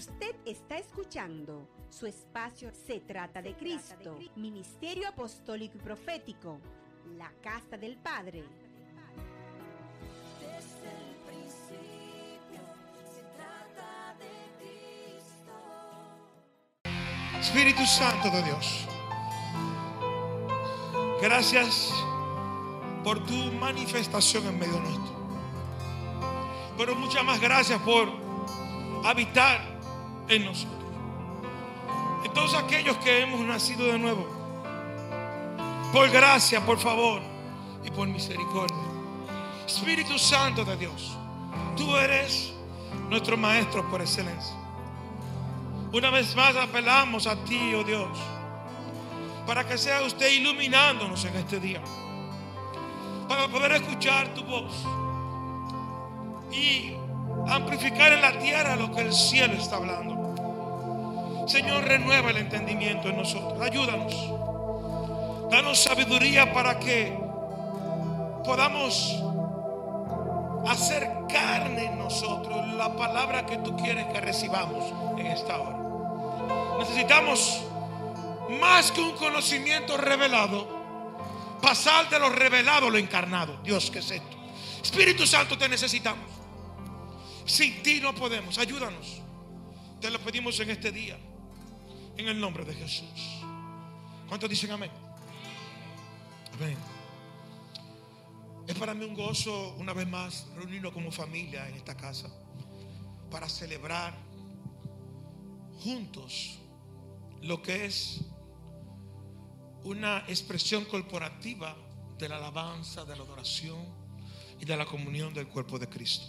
Usted está escuchando su espacio Se trata de Cristo, Ministerio Apostólico y Profético, la Casa del Padre. Desde el principio se trata de Cristo. Espíritu Santo de Dios, gracias por tu manifestación en medio nuestro. Pero muchas más gracias por habitar en nosotros. En todos aquellos que hemos nacido de nuevo. Por gracia, por favor y por misericordia. Espíritu Santo de Dios, tú eres nuestro Maestro por excelencia. Una vez más apelamos a ti, oh Dios, para que sea usted iluminándonos en este día, para poder escuchar tu voz y amplificar en la tierra lo que el cielo está hablando. Señor, renueva el entendimiento en nosotros, ayúdanos, danos sabiduría para que podamos hacer carne en nosotros la palabra que tú quieres que recibamos en esta hora. Necesitamos más que un conocimiento revelado, pasar de lo revelado a lo encarnado. Dios, ¿qué es esto? Espíritu Santo, te necesitamos. Sin ti no podemos. Ayúdanos. Te lo pedimos en este día. En el nombre de Jesús. ¿Cuántos dicen amén? Amén. Es para mí un gozo, una vez más, reunirnos como familia en esta casa para celebrar juntos lo que es una expresión corporativa de la alabanza, de la adoración y de la comunión del cuerpo de Cristo.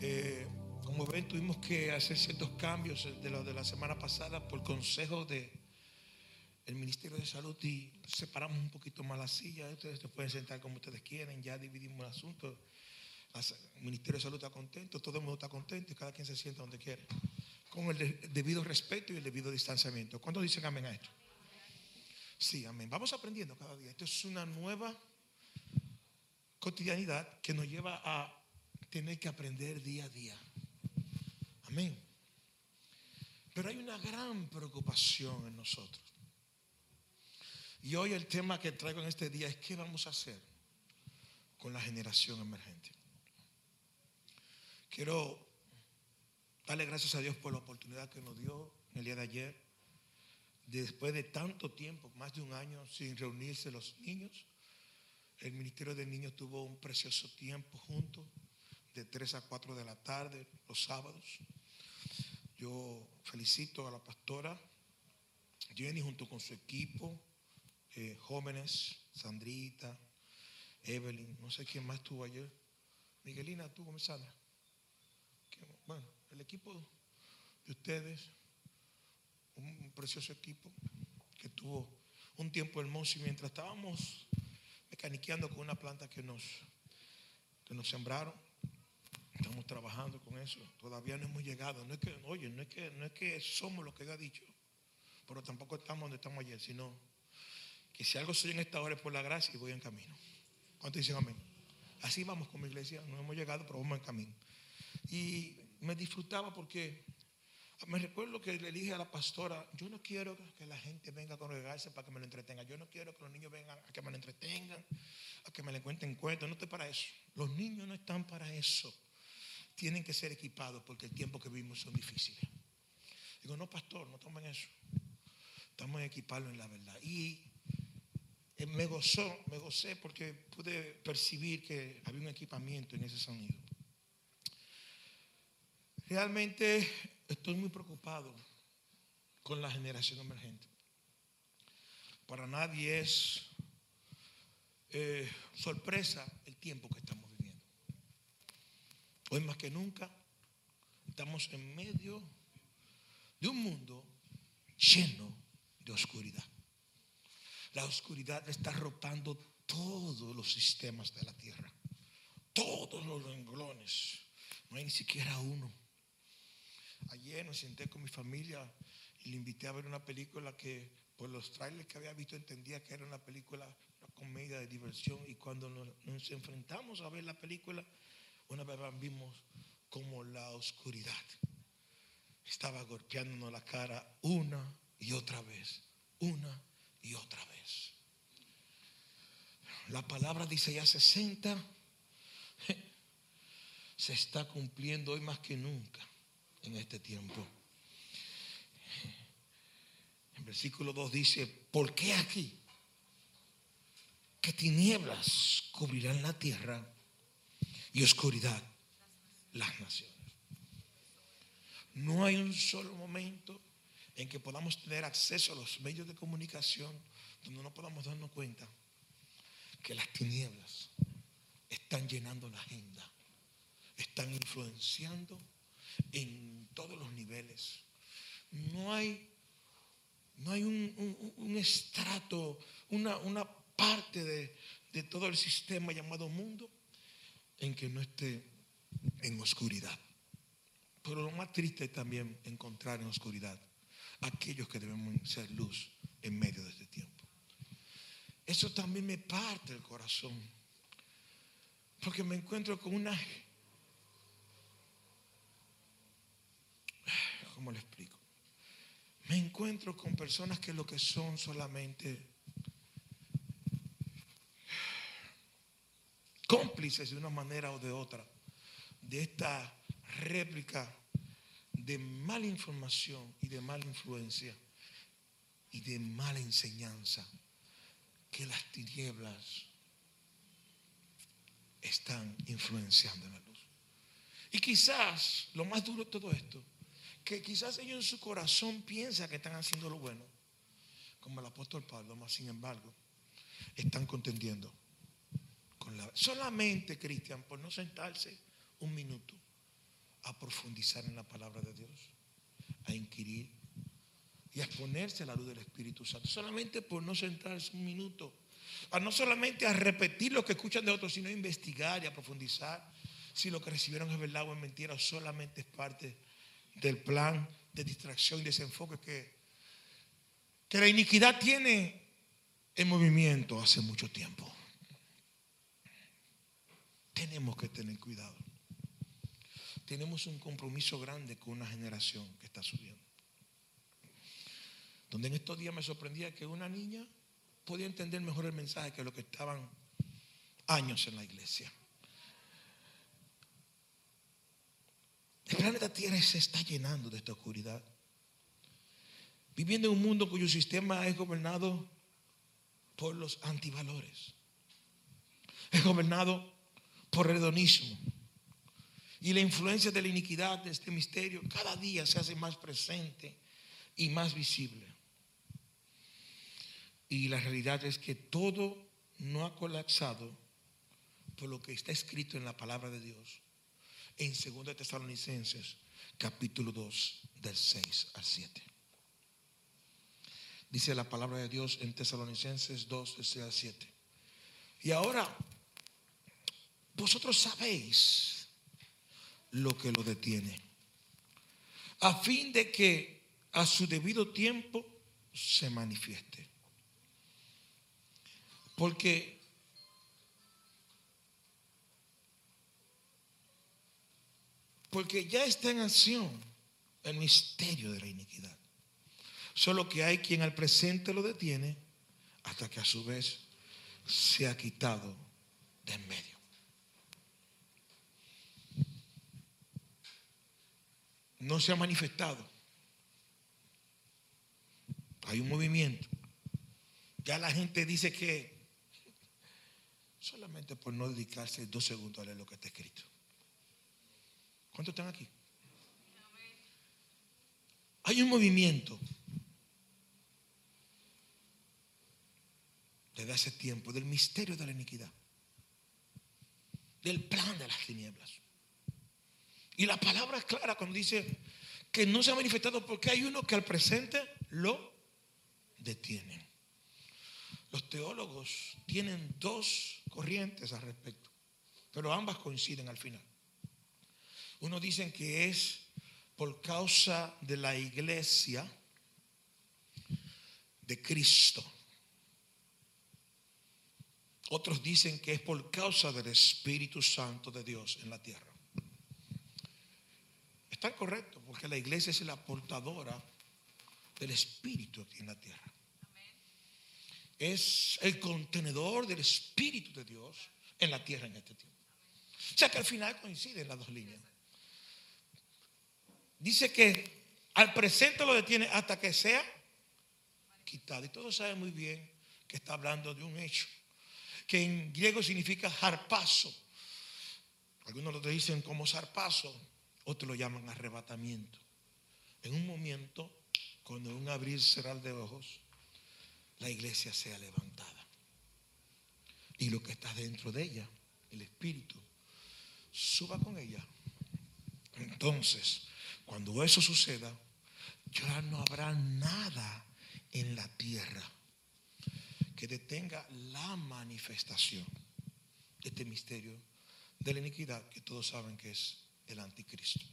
Eh, como ven, tuvimos que hacer ciertos cambios de lo de la semana pasada por consejo de el Ministerio de Salud y separamos un poquito más la silla. Ustedes se pueden sentar como ustedes quieren, ya dividimos el asunto. Las- El Ministerio de Salud está contento, todo el mundo está contento y cada quien se sienta donde quiere. Con el de- debido respeto y el debido distanciamiento. ¿Cuántos dicen amén a esto? Sí, amén. Vamos aprendiendo cada día. Esto es una nueva cotidianidad que nos lleva a tener que aprender día a día. Amén. Pero hay una gran preocupación en nosotros. Y hoy el tema que traigo en este día es qué vamos a hacer con la generación emergente. Quiero darle gracias a Dios por la oportunidad que nos dio el día de ayer. Después de tanto tiempo, más de un año sin reunirse los niños, el Ministerio de Niños tuvo un precioso tiempo juntos, de 3 a 4 de la tarde, los sábados. Yo felicito a la pastora Jenny junto con su equipo, eh, jóvenes, Sandrita, Evelyn, no sé quién más estuvo ayer. Miguelina, tú. Qué Bueno, el equipo de ustedes, un precioso equipo que tuvo un tiempo hermoso y mientras estábamos mecaniqueando con una planta que nos, que nos sembraron, estamos trabajando con eso, todavía no hemos llegado, no es que, oye, no es que, no es que somos lo que Dios ha dicho, pero tampoco estamos donde estamos ayer, sino que si algo soy en esta hora es por la gracia y voy en camino. ¿Cuántos dicen amén? Así vamos como iglesia, no hemos llegado, pero vamos en camino. Y me disfrutaba porque me recuerdo que le dije a la pastora, yo no quiero que la gente venga a congregarse para que me lo entretenga. Yo no quiero que los niños vengan a que me lo entretengan, a que me le cuenten cuentos. No estoy para eso. Los niños no están para eso. Tienen que ser equipados porque el tiempo que vivimos son difíciles. Digo, no, pastor, no tomen eso. Estamos en equiparlo en la verdad. Y eh, me gozó, me gocé porque pude percibir que había un equipamiento en ese sonido. Realmente estoy muy preocupado con la generación emergente. Para nadie es eh, sorpresa el tiempo que estamos. Hoy más que nunca estamos en medio de un mundo lleno de oscuridad. La oscuridad está arropando todos los sistemas de la tierra, todos los renglones. No hay ni siquiera uno. Ayer me senté con mi familia y le invité a ver una película que por los trailers que había visto entendía que era una película, una comedia de diversión. Y cuando nos, nos enfrentamos a ver la película, una vez vimos como la oscuridad estaba golpeándonos la cara una y otra vez, una y otra vez. La palabra dice ya 60 se está cumpliendo hoy más que nunca en este tiempo. En versículo 2 dice, ¿por qué aquí? Que tinieblas cubrirán la tierra y oscuridad las naciones. No hay un solo momento en que podamos tener acceso a los medios de comunicación donde no podamos darnos cuenta que las tinieblas están llenando la agenda, están influenciando en todos los niveles. No hay, no hay un, estrato, una, una parte de, de todo el sistema llamado mundo en que no esté en oscuridad. Pero lo más triste es también encontrar en oscuridad aquellos que debemos ser luz en medio de este tiempo. Eso también me parte el corazón. Porque me encuentro con una... ¿Cómo le explico? Me encuentro con personas que lo que son solamente cómplices de una manera o de otra de esta réplica de mala información y de mala influencia y de mala enseñanza que las tinieblas están influenciando en la luz. Y quizás, lo más duro de todo esto, que quizás ellos en su corazón piensan que están haciendo lo bueno, como el apóstol Pablo, mas sin embargo, están contendiendo Solamente, Cristian, por no sentarse un minuto a profundizar en la palabra de Dios, a inquirir y a exponerse a la luz del Espíritu Santo. Solamente por no sentarse un minuto, a no solamente a repetir lo que escuchan de otros, sino a investigar y a profundizar si lo que recibieron es verdad o es mentira, o solamente es parte del plan de distracción y desenfoque que, que la iniquidad tiene en movimiento hace mucho tiempo. Tenemos que tener cuidado. Tenemos un compromiso grande con una generación que está subiendo. Donde en estos días me sorprendía que una niña podía entender mejor el mensaje que los que estaban años en la iglesia. El planeta Tierra se está llenando de esta oscuridad. Viviendo en un mundo cuyo sistema es gobernado por los antivalores. Es gobernado por hedonismo. Y la influencia de la iniquidad de este misterio cada día se hace más presente y más visible. Y la realidad es que todo no ha colapsado por lo que está escrito en la palabra de Dios en 2 Tesalonicenses capítulo 2 del 6 al 7. Dice la palabra de Dios en Tesalonicenses 2 del 6 al 7. Y ahora, vosotros sabéis lo que lo detiene, a fin de que a su debido tiempo se manifieste. Porque porque ya está en acción el misterio de la iniquidad. Solo que hay quien al presente lo detiene hasta que a su vez se ha quitado de en medio. No se ha manifestado. Hay un movimiento. Ya la gente dice que solamente por no dedicarse dos segundos a leer lo que está escrito. ¿Cuántos están aquí? Hay un movimiento desde hace tiempo del misterio de la iniquidad, del plan de las tinieblas. Y la palabra es clara cuando dice que no se ha manifestado porque hay uno que al presente lo detiene. Los teólogos tienen dos corrientes al respecto, pero ambas coinciden al final. Unos dicen que es por causa de la iglesia de Cristo. Otros dicen que es por causa del Espíritu Santo de Dios en la tierra. Está correcto, porque la iglesia es la portadora del Espíritu en la tierra. Es el contenedor del Espíritu de Dios en la tierra en este tiempo. O sea que al final coinciden las dos líneas. Dice que al presente lo detiene hasta que sea quitado. Y todos saben muy bien que está hablando de un hecho, que en griego significa harpazo. Algunos lo dicen como zarpazo, otros lo llaman arrebatamiento. En un momento, cuando un abrir y cerrar de ojos, la iglesia sea levantada. Y lo que está dentro de ella, el Espíritu, suba con ella. Entonces, cuando eso suceda, ya no habrá nada en la tierra que detenga la manifestación de este misterio de la iniquidad que todos saben que es el anticristo.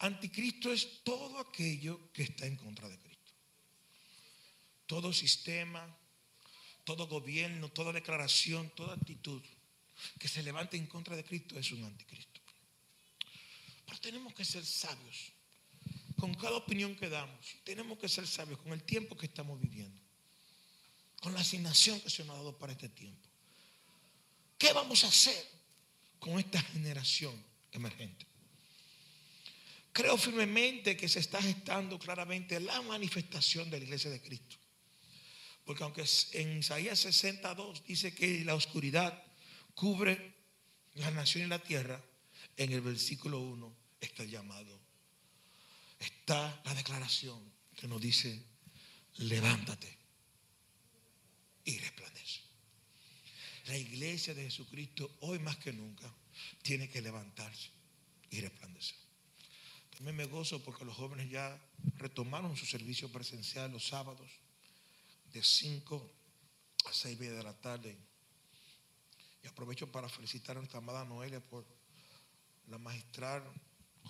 Anticristo es todo aquello que está en contra de Cristo. Todo sistema, todo gobierno, toda declaración, toda actitud que se levante en contra de Cristo es un anticristo. Pero tenemos que ser sabios con cada opinión que damos. Tenemos que ser sabios con el tiempo que estamos viviendo, con la asignación que se nos ha dado para este tiempo. ¿Qué vamos a hacer con esta generación emergente? Creo firmemente que se está gestando claramente la manifestación de la iglesia de Cristo. Porque aunque en Isaías 62 dice que la oscuridad cubre la nación y la tierra, en el versículo 1 está el llamado. Está la declaración que nos dice, levántate y resplandece. La iglesia de Jesucristo hoy más que nunca tiene que levantarse y resplandecer. También me gozo porque los jóvenes ya retomaron su servicio presencial los sábados de 5 a 6 de la tarde. Y aprovecho para felicitar a nuestra amada Noelia por la magistral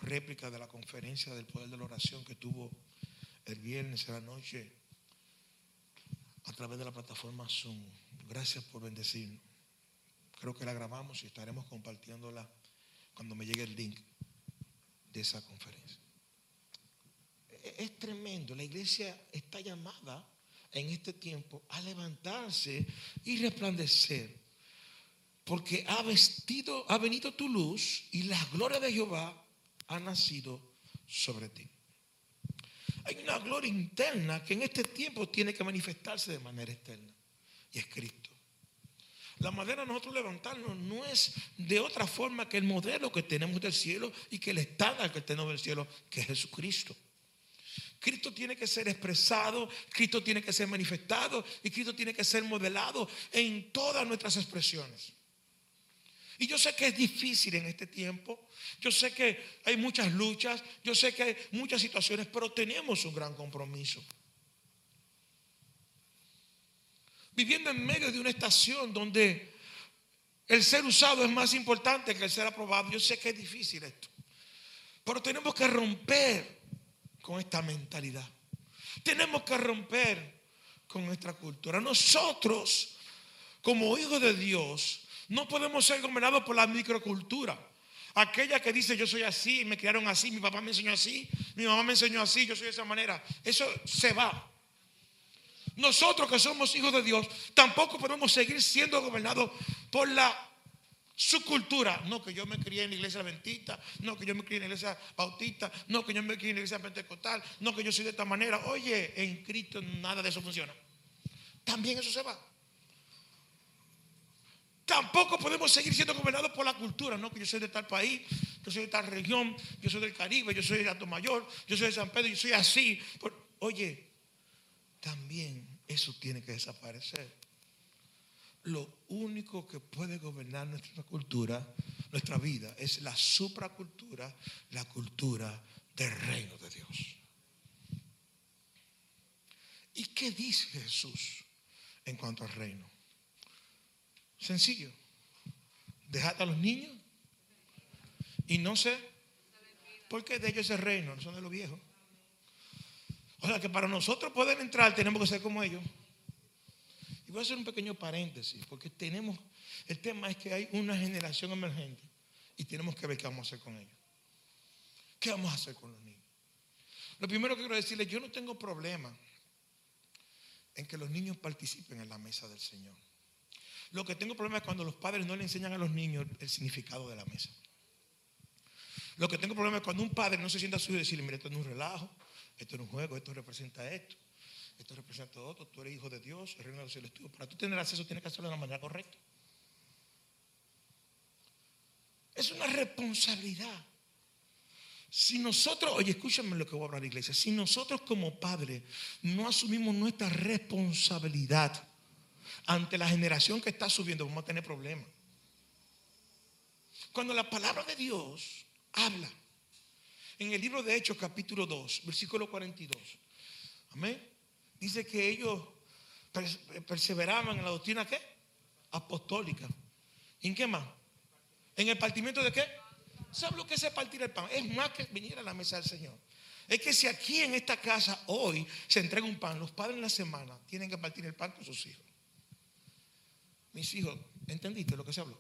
réplica de la conferencia del poder de la oración que tuvo el viernes en la noche a través de la plataforma Zoom. Gracias por bendecirnos. Creo que la grabamos y estaremos compartiéndola cuando me llegue el link de esa conferencia. E-, Es tremendo. La iglesia está llamada en este tiempo a levantarse y resplandecer. Porque ha vestido, ha venido tu luz y la gloria de Jehová ha nacido sobre ti. Hay una gloria interna que en este tiempo tiene que manifestarse de manera externa. Y es Cristo. La manera de nosotros levantarnos no es de otra forma que el modelo que tenemos del cielo y que el estándar que tenemos del cielo, que es Jesucristo. Cristo tiene que ser expresado, Cristo tiene que ser manifestado y Cristo tiene que ser modelado en todas nuestras expresiones. Y yo sé que es difícil en este tiempo, yo sé que hay muchas luchas, yo sé que hay muchas situaciones, pero tenemos un gran compromiso. Viviendo en medio de una estación donde el ser usado es más importante que el ser aprobado, yo sé que es difícil esto, pero tenemos que romper con esta mentalidad. Tenemos que romper con nuestra cultura. Nosotros, como hijos de Dios, no podemos ser gobernados por la microcultura. Aquella que dice yo soy así, me criaron así, mi papá me enseñó así, mi mamá me enseñó así, yo soy de esa manera. Eso se va. Nosotros que somos hijos de Dios, tampoco podemos seguir siendo gobernados por la subcultura. No, que yo me crié en la iglesia adventista, no, que yo me crié en la iglesia bautista, no, que yo me crié en la iglesia pentecostal, no, que yo soy de esta manera. Oye, en Cristo nada de eso funciona. También eso se va. Tampoco podemos seguir siendo gobernados por la cultura, no que yo soy de tal país, yo soy de tal región, yo soy del Caribe, yo soy de Alto Mayor, yo soy de San Pedro, yo soy así. Oye, también eso tiene que desaparecer. Lo único que puede gobernar nuestra cultura, nuestra vida, es la supracultura, la cultura del reino de Dios. ¿Y qué dice Jesús en cuanto al reino? Sencillo. Dejad a los niños y no sé por qué de ellos es el reino, no son de los viejos. O sea que para nosotros poder entrar tenemos que ser como ellos. Y voy a hacer un pequeño paréntesis, porque tenemos, el tema es que hay una generación emergente y tenemos que ver qué vamos a hacer con ellos. ¿Qué vamos a hacer con los niños? Lo primero que quiero decirles, yo no tengo problema en que los niños participen en la mesa del Señor. Lo que tengo problema es cuando los padres no le enseñan a los niños el significado de la mesa. Lo que tengo problema es cuando un padre no se sienta a su hijo y decirle, mira, esto es un relajo, esto es un juego, esto representa esto, esto representa otro, tú eres hijo de Dios, el reino de los cielos es tuyo. Para tú tener acceso tienes que hacerlo de la manera correcta. Es una responsabilidad. Si nosotros, oye, escúchame lo que voy a hablar, iglesia. Si nosotros como padres no asumimos nuestra responsabilidad ante la generación que está subiendo, vamos a tener problemas. Cuando la palabra de Dios habla en el libro de Hechos, capítulo 2, versículo 42, amén, dice que ellos pers- perseveraban en la doctrina ¿qué? apostólica. ¿En qué más? ¿En el partimiento de qué? ¿Sabe lo que es partir el pan? Es más que venir a la mesa del Señor. Es que si aquí en esta casa hoy se entrega un pan, los padres en la semana tienen que partir el pan con sus hijos. Mis hijos, ¿entendiste lo que se habló?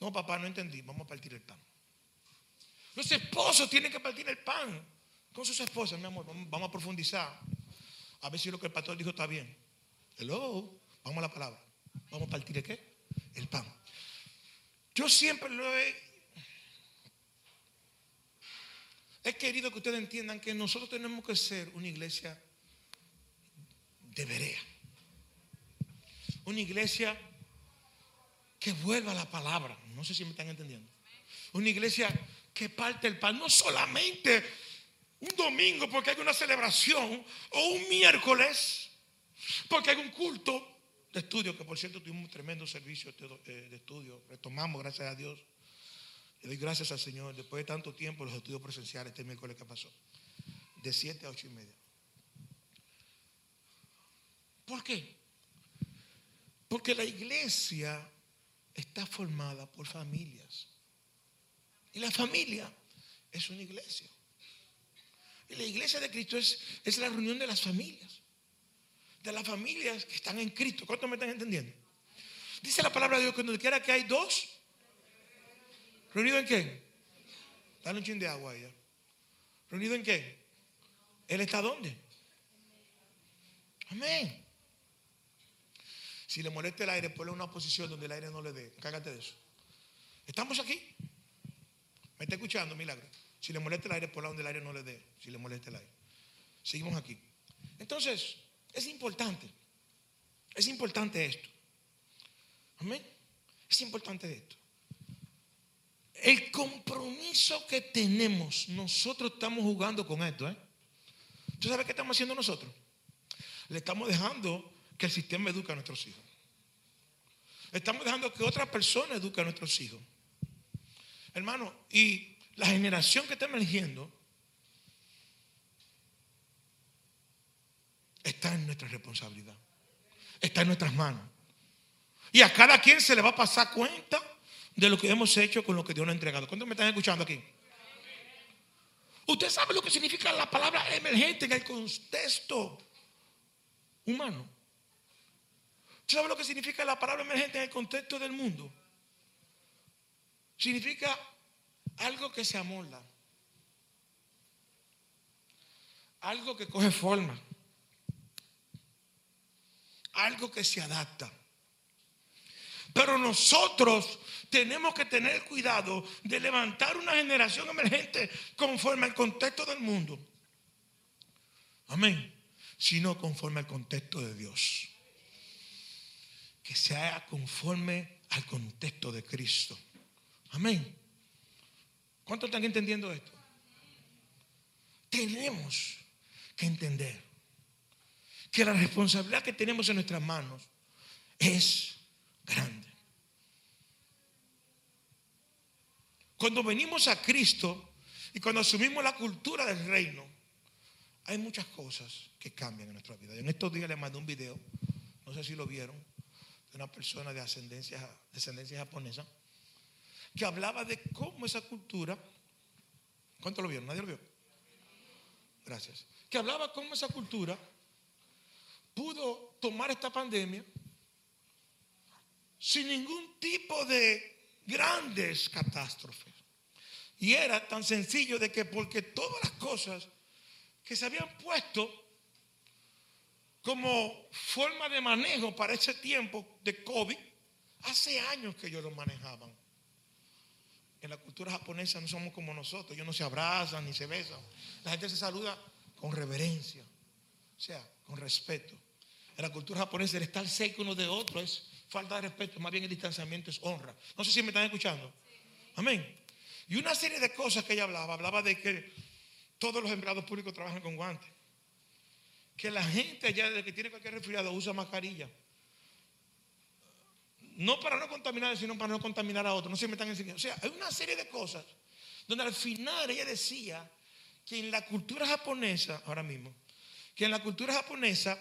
No, papá, no entendí. Vamos a partir el pan. Los esposos tienen que partir el pan con sus esposas, mi amor. Vamos, a profundizar. A ver si lo que el pastor dijo está bien. Hello. Vamos a la palabra. Vamos a partir el qué? El pan. Yo siempre lo he, he querido que ustedes entiendan que nosotros tenemos que ser una iglesia de Berea. Una iglesia que vuelva a la palabra. No sé si me están entendiendo. Una iglesia que parte el pan, no solamente un domingo porque hay una celebración o un miércoles porque hay un culto de estudio, que por cierto tuvimos un tremendo servicio de estudio, retomamos, gracias a Dios. Le doy gracias al Señor, después de tanto tiempo, los estudios presenciales, este miércoles que pasó, de 7 a 8 y media. ¿Por qué? Porque la iglesia está formada por familias. Y la familia es una iglesia. Y la iglesia de Cristo es, es la reunión de las familias de las familias que están en Cristo. ¿Cuántos me están entendiendo? Dice la palabra de Dios que donde quiera que hay dos, ¿reunido en qué? Dale un chin de agua a ella. ¿Reunido en qué? ¿Él está dónde? Amén. Si le molesta el aire, ponle una posición donde el aire no le dé. Cágate de eso. ¿Estamos aquí? ¿Me está escuchando, milagro? Si le molesta el aire, ponle donde el aire no le dé. Si le molesta el aire. Seguimos aquí. Entonces, es importante. Es importante esto. Amén. Es importante esto. El compromiso que tenemos, nosotros estamos jugando con esto. ¿eh? ¿Tú sabes qué estamos haciendo nosotros? Le estamos dejando que el sistema eduque a nuestros hijos. Estamos dejando que otra persona eduque a nuestros hijos. Hermano, y la generación que está emergiendo está en nuestra responsabilidad. Está en nuestras manos. Y a cada quien se le va a pasar cuenta de lo que hemos hecho con lo que Dios nos ha entregado. ¿Cuántos me están escuchando aquí? Usted sabe lo que significa la palabra emergente en el contexto humano. ¿Usted sabe lo que significa la palabra emergente en el contexto del mundo? Significa algo que se amolda. Algo que coge forma algo que se adapta. Pero nosotros tenemos que tener cuidado de levantar una generación emergente conforme al contexto del mundo. Amén. Sino conforme al contexto de Dios. Que sea conforme al contexto de Cristo. Amén. ¿Cuántos están entendiendo esto? Tenemos que entender que la responsabilidad que tenemos en nuestras manos es grande. Cuando venimos a Cristo y cuando asumimos la cultura del reino, hay muchas cosas que cambian en nuestra vida. En estos días les mandé un video, no sé si lo vieron, de una persona de ascendencia, descendencia japonesa, que hablaba de cómo esa cultura, ¿cuánto lo vieron? ¿Nadie lo vio? Gracias. Que hablaba cómo esa cultura pudo tomar esta pandemia sin ningún tipo de grandes catástrofes. Y era tan sencillo de que porque todas las cosas que se habían puesto como forma de manejo para ese tiempo de COVID, hace años que ellos lo manejaban. En la cultura japonesa no somos como nosotros, ellos no se abrazan ni se besan. La gente se saluda con reverencia, o sea, con respeto. En la cultura japonesa el estar cerca uno de otro es falta de respeto, más bien el distanciamiento es honra. No sé si me están escuchando. Amén. Y una serie de cosas que ella hablaba, hablaba de que todos los empleados públicos trabajan con guantes. Que la gente allá desde que tiene cualquier resfriado usa mascarilla. No para no contaminar, sino para no contaminar a otros. No me están enseñando. O sea, hay una serie de cosas donde al final ella decía que en la cultura japonesa, ahora mismo, que en la cultura japonesa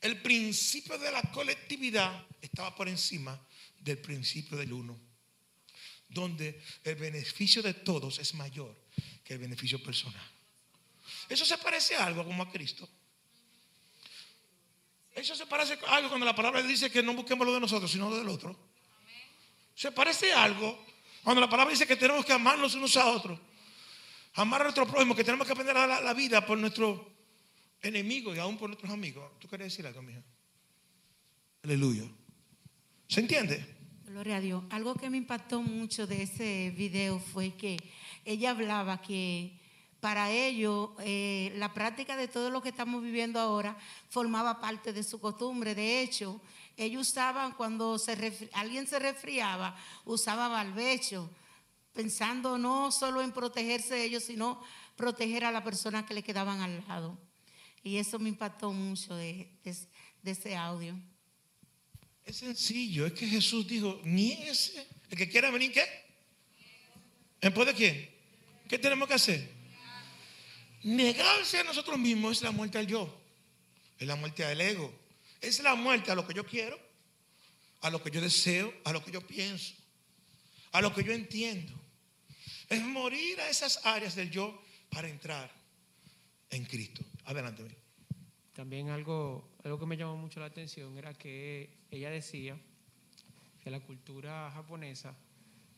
el principio de la colectividad estaba por encima del principio del uno, donde el beneficio de todos es mayor que el beneficio personal. Eso se parece a algo como a Cristo. Eso se parece a algo cuando la palabra dice que no busquemos lo de nosotros, sino lo del otro. Se parece a algo cuando la palabra dice que tenemos que amarnos unos a otros. Amar a nuestro prójimo, que tenemos que aprender a dar la, vida por nuestro enemigo y aún por nuestros amigos. ¿Tú quieres decir algo, mija? Aleluya. ¿Se entiende? Gloria a Dios. Algo que me impactó mucho de ese video fue que ella hablaba que para ellos eh, la práctica de todo lo que estamos viviendo ahora formaba parte de su costumbre. De hecho, ellos usaban cuando alguien se resfriaba, usaba barbecho, pensando no solo en protegerse de ellos, sino proteger a la persona que le quedaban al lado. Y eso me impactó mucho de, ese audio. Es sencillo. Es que Jesús dijo, niéguese. El que quiera venir, ¿qué? ¿En pos de quién? ¿Qué tenemos que hacer? Negarse a nosotros mismos es la muerte al yo. Es la muerte al ego. Es la muerte a lo que yo quiero, a lo que yo deseo, a lo que yo pienso, a lo que yo entiendo. Es morir a esas áreas del yo para entrar en Cristo. Adelante. También algo, algo que me llamó mucho la atención era que ella decía que la cultura japonesa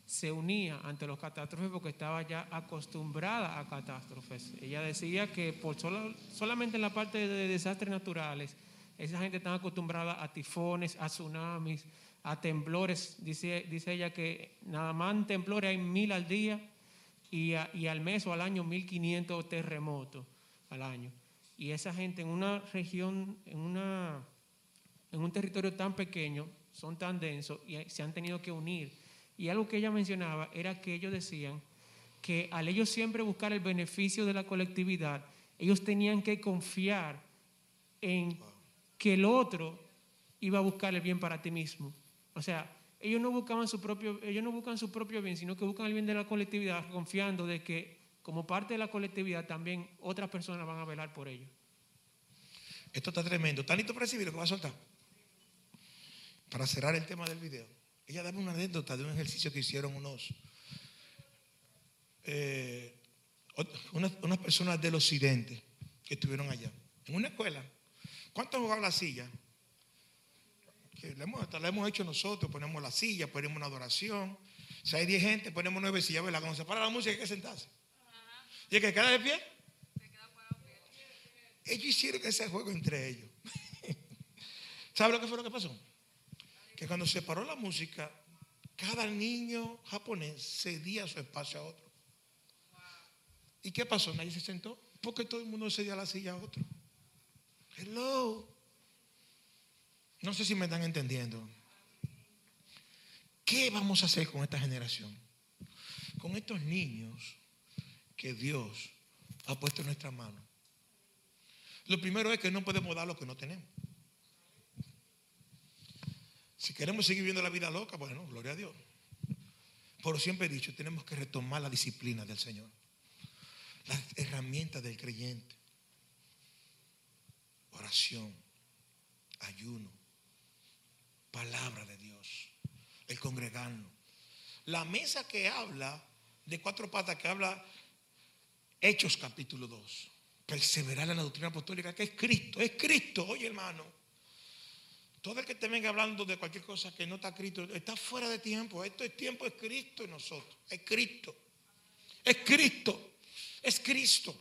se unía ante los catástrofes porque estaba ya acostumbrada a catástrofes. Ella decía que por solo- solamente en la parte de desastres naturales, esa gente está acostumbrada a tifones, a tsunamis, a temblores. Dice, dice ella que nada más en temblores hay mil al día y, y al mes o al año 1500 terremotos al año. Y esa gente en una región, en, una, en un territorio tan pequeño, son tan densos y se han tenido que unir. Y algo que ella mencionaba era que ellos decían que al ellos siempre buscar el beneficio de la colectividad, ellos tenían que confiar en que el otro iba a buscar el bien para ti mismo. O sea, ellos no buscaban su propio, ellos no buscan su propio bien, sino que buscan el bien de la colectividad, confiando de que como parte de la colectividad también otras personas van a velar por ellos. Esto está tremendo. ¿Están listos para recibir lo que va a soltar? Para cerrar el tema del video. Ella daba una anécdota de un ejercicio que hicieron unos, eh, unas, unas personas del occidente que estuvieron allá. En una escuela. ¿Cuántos jugaban la silla? Que la hemos, hasta la hemos hecho nosotros. Ponemos la silla, ponemos una adoración. Si hay 10 gente, ponemos nueve sillas. ¿verdad? Cuando se para la música hay que sentarse. Y el que queda de pie. Ellos hicieron ese juego entre ellos. ¿Sabe lo que fue lo que pasó? Que cuando se paró la música, cada niño japonés cedía su espacio a otro. ¿Y qué pasó? Nadie se sentó. Porque todo el mundo cedía la silla a otro. Hello. No sé si me están entendiendo. ¿Qué vamos a hacer con esta generación? Con estos niños que Dios ha puesto en nuestras manos. Lo primero es que no podemos dar lo que no tenemos. Si queremos seguir viviendo la vida loca, bueno, gloria a Dios. Pero siempre he dicho, tenemos que retomar la disciplina del Señor. Las herramientas del creyente. Oración, ayuno, palabra de Dios, el congregarnos. La mesa que habla de cuatro patas, que habla Hechos capítulo 2. Perseverar en la doctrina apostólica, que es Cristo, es Cristo, oye hermano. Todo el que te venga hablando de cualquier cosa que no está Cristo, está fuera de tiempo. Esto es tiempo, es Cristo en nosotros, es Cristo. Es Cristo. Es Cristo.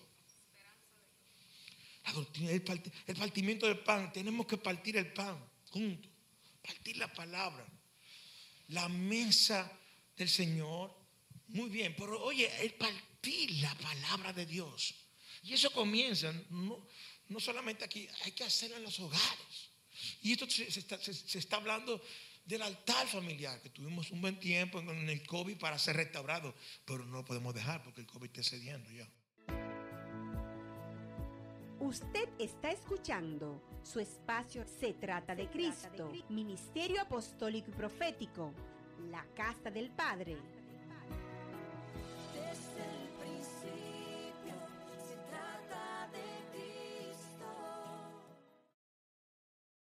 La doctrina, el, el partimiento del pan. Tenemos que partir el pan juntos. Partir la palabra. La mesa del Señor. Muy bien. Pero oye, el partir la palabra de Dios. Y eso comienza, no, no solamente aquí, hay que hacerlo en los hogares. Y esto se, se está, se- se está hablando del altar familiar, que tuvimos un buen tiempo en, en el COVID para ser restaurado, pero no lo podemos dejar porque el COVID está cediendo ya. Usted está escuchando su espacio Se trata de Cristo, Ministerio Apostólico y Profético, la Casa del Padre.